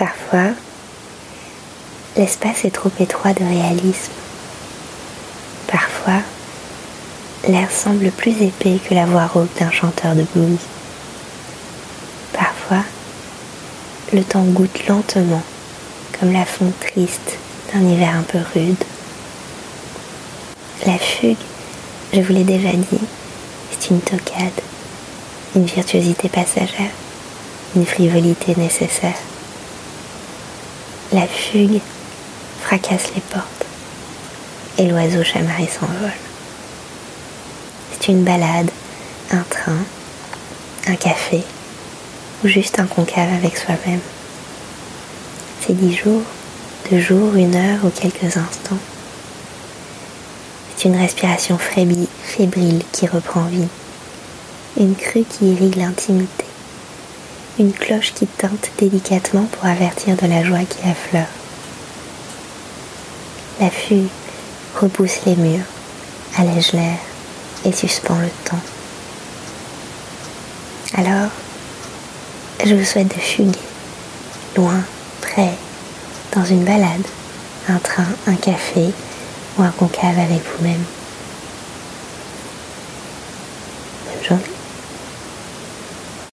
Parfois, l'espace est trop étroit de réalisme. Parfois, l'air semble plus épais que la voix rauque d'un chanteur de blues. Parfois, le temps goûte lentement, comme la fonte triste d'un hiver un peu rude. La fugue, je vous l'ai déjà dit, c'est une tocade, une virtuosité passagère, une frivolité nécessaire. La fugue fracasse les portes et l'oiseau chamarré s'envole. C'est une balade, un train, un café ou juste un concave avec soi-même. C'est dix jours, deux jours, une heure ou quelques instants. C'est une respiration fébrile qui reprend vie, une crue qui irrigue l'intimité, une cloche qui teinte délicatement pour avertir de la joie qui affleure. La fugue repousse les murs, allège l'air et suspend le temps. Alors, je vous souhaite de fuguer, loin, près, dans une balade, un train, un café ou un concave avec vous-même. Bonne journée.